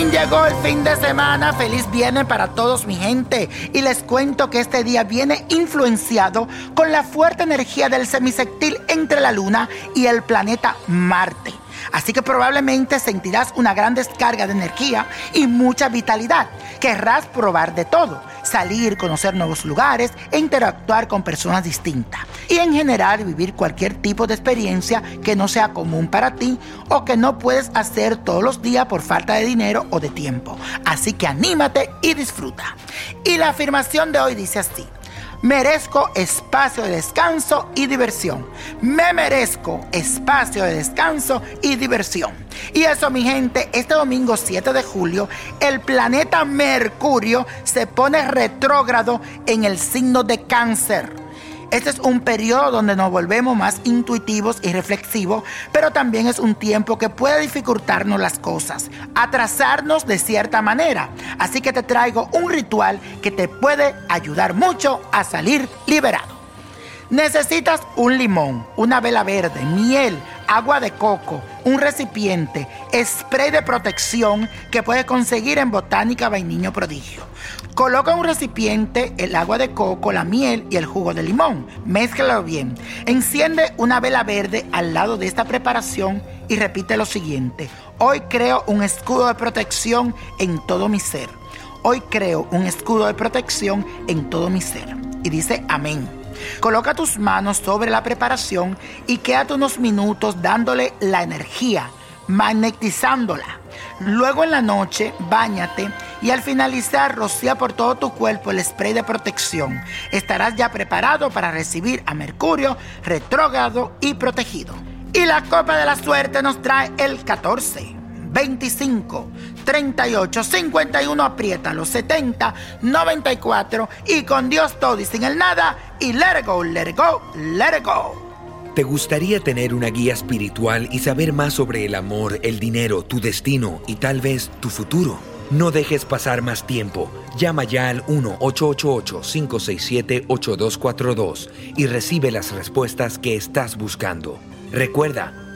Llegó el fin de semana. Feliz viernes para todos, mi gente. Y les cuento que este día viene influenciado con la fuerte energía del semisectil entre la Luna y el planeta Marte. Así que probablemente sentirás una gran descarga de energía y mucha vitalidad. Querrás probar de todo, salir, conocer nuevos lugares e interactuar con personas distintas. Y en general vivir cualquier tipo de experiencia que no sea común para ti o que no puedes hacer todos los días por falta de dinero o de tiempo. Así que anímate y disfruta. Y la afirmación de hoy dice así. Merezco espacio de descanso y diversión. Me merezco espacio de descanso y diversión. Y eso, mi gente, este domingo 7 de julio, el planeta Mercurio se pone retrógrado en el signo de cáncer. Este es un periodo donde nos volvemos más intuitivos y reflexivos, pero también es un tiempo que puede dificultarnos las cosas, atrasarnos de cierta manera. Así que te traigo un ritual que te puede ayudar mucho a salir liberado. Necesitas un limón, una vela verde, miel, agua de coco, un recipiente, spray de protección que puedes conseguir en Botánica Vainiño Prodigio. Coloca en un recipiente el agua de coco, la miel y el jugo de limón. Mézclalo bien. Enciende una vela verde al lado de esta preparación y repite lo siguiente. Hoy creo un escudo de protección en todo mi ser. Hoy creo un escudo de protección en todo mi ser. Y dice amén. Coloca tus manos sobre la preparación y quédate unos minutos dándole la energía, magnetizándola. Luego en la noche, bañate y al finalizar rocía por todo tu cuerpo el spray de protección. Estarás ya preparado para recibir a Mercurio retrógrado y protegido. Y la copa de la suerte nos trae el 14. 25, 38, 51, apriétalo, 70, 94 y con Dios todo y sin el nada y let it go, let it go, let it go. ¿Te gustaría tener una guía espiritual y saber más sobre el amor, el dinero, tu destino y tal vez tu futuro? No dejes pasar más tiempo. Llama ya al 1-888-567-8242 y recibe las respuestas que estás buscando. Recuerda,